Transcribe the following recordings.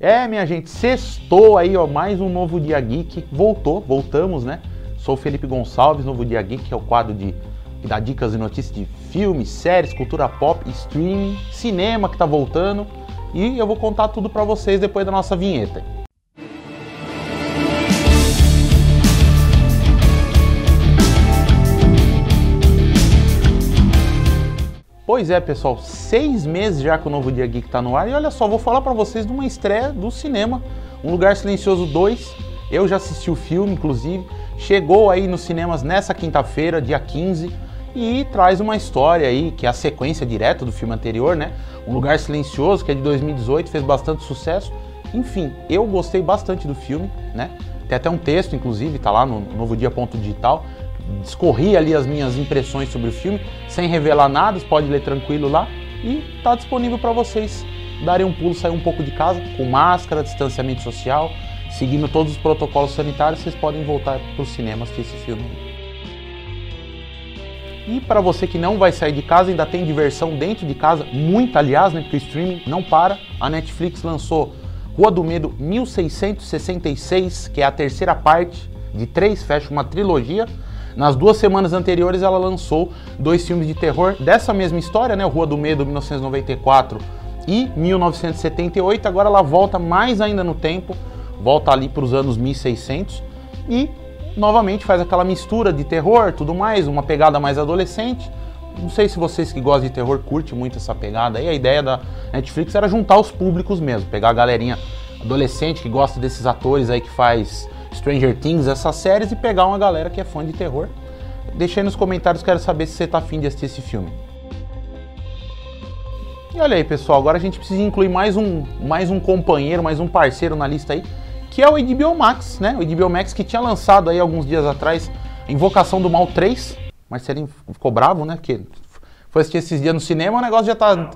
É, minha gente, sextou aí, ó, mais um novo Dia Geek. Voltou, voltamos, né? Sou o Felipe Gonçalves, novo Dia Geek, que é o quadro de que dá dicas e notícias de filmes, séries, cultura pop, streaming, cinema que tá voltando. E eu vou contar tudo para vocês depois da nossa vinheta. Pois é, pessoal, seis meses já que o Novo Dia Geek está no ar e olha só, vou falar para vocês de uma estreia do cinema, Um Lugar Silencioso 2. Eu já assisti o filme, inclusive, chegou aí nos cinemas nessa quinta-feira, dia 15, e traz uma história aí que é a sequência direta do filme anterior, né? Um Lugar Silencioso, que é de 2018, fez bastante sucesso. Enfim, eu gostei bastante do filme, né? Tem até um texto, inclusive, tá lá no Novo Dia Ponto Digital, discorri ali as minhas impressões sobre o filme, sem revelar nada, você pode ler tranquilo lá e está disponível para vocês darem um pulo, sair um pouco de casa, com máscara, distanciamento social, seguindo todos os protocolos sanitários, vocês podem voltar para os cinemas assistir esse filme. E para você que não vai sair de casa, ainda tem diversão dentro de casa, muita aliás, né, porque o streaming não para. A Netflix lançou Rua do Medo 1666, que é a terceira parte de três, fecha uma trilogia nas duas semanas anteriores, ela lançou dois filmes de terror dessa mesma história, né? Rua do Medo, 1994 e 1978. Agora ela volta mais ainda no tempo, volta ali para os anos 1600 e novamente faz aquela mistura de terror, tudo mais, uma pegada mais adolescente. Não sei se vocês que gostam de terror curtem muito essa pegada aí. A ideia da Netflix era juntar os públicos mesmo, pegar a galerinha adolescente que gosta desses atores aí que faz Stranger Things, essas séries, e pegar uma galera que é fã de terror. Deixa aí nos comentários, quero saber se você tá afim de assistir esse filme. E olha aí, pessoal, agora a gente precisa incluir mais um, mais um companheiro, mais um parceiro na lista aí, que é o HBO Max, né? O HBO Max que tinha lançado aí alguns dias atrás Invocação do Mal 3, mas Marcelinho ficou bravo, né? Porque foi assistir esses dias no cinema, o negócio já tá, Não,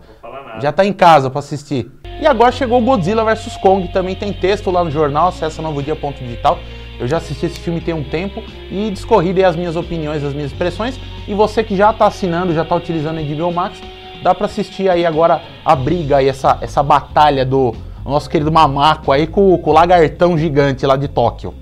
já tá em casa para assistir. E agora chegou Godzilla vs Kong, também tem texto lá no jornal, acessa novodia.digital. Eu já assisti esse filme tem um tempo e discorri as minhas opiniões, as minhas expressões. E você que já está assinando, já está utilizando a HBO Max, dá para assistir aí agora a briga aí, essa, essa batalha do nosso querido Mamaco aí com, com o lagartão gigante lá de Tóquio.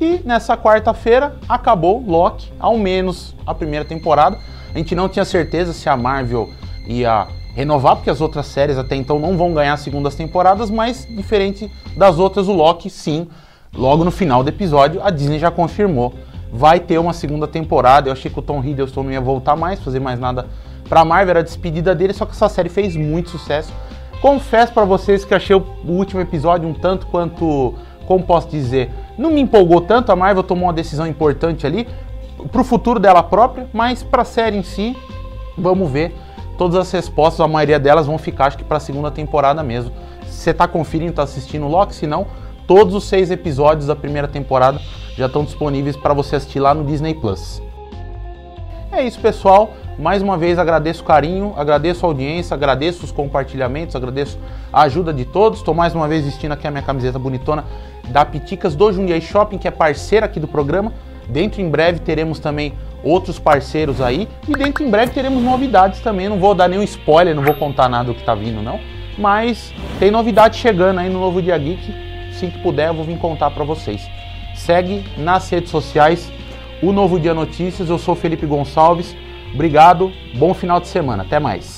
E nessa quarta-feira acabou Loki, ao menos a primeira temporada. A gente não tinha certeza se a Marvel ia renovar, porque as outras séries até então não vão ganhar segundas temporadas, mas diferente das outras, o Loki sim, logo no final do episódio, a Disney já confirmou. Vai ter uma segunda temporada. Eu achei que o Tom Hiddleston não ia voltar mais, fazer mais nada pra Marvel, era a despedida dele, só que essa série fez muito sucesso. Confesso para vocês que achei o último episódio um tanto quanto, como posso dizer, não me empolgou tanto. A Marvel tomou uma decisão importante ali pro futuro dela própria, mas pra série em si, vamos ver todas as respostas, a maioria delas vão ficar, acho que para a segunda temporada mesmo. Se você está conferindo, está assistindo Loki, se não, todos os seis episódios da primeira temporada já estão disponíveis para você assistir lá no Disney Plus. É isso, pessoal. Mais uma vez agradeço o carinho, agradeço a audiência, agradeço os compartilhamentos, agradeço a ajuda de todos. Estou mais uma vez vestindo aqui a minha camiseta bonitona da Piticas do Jundiaí Shopping, que é parceira aqui do programa. Dentro em breve teremos também outros parceiros aí e dentro em breve teremos novidades também. Não vou dar nenhum spoiler, não vou contar nada do que tá vindo não, mas tem novidade chegando aí no novo Dia Geek. Assim que puder, eu vou vir contar para vocês. Segue nas redes sociais o Novo Dia Notícias. Eu sou Felipe Gonçalves. Obrigado, bom final de semana. Até mais.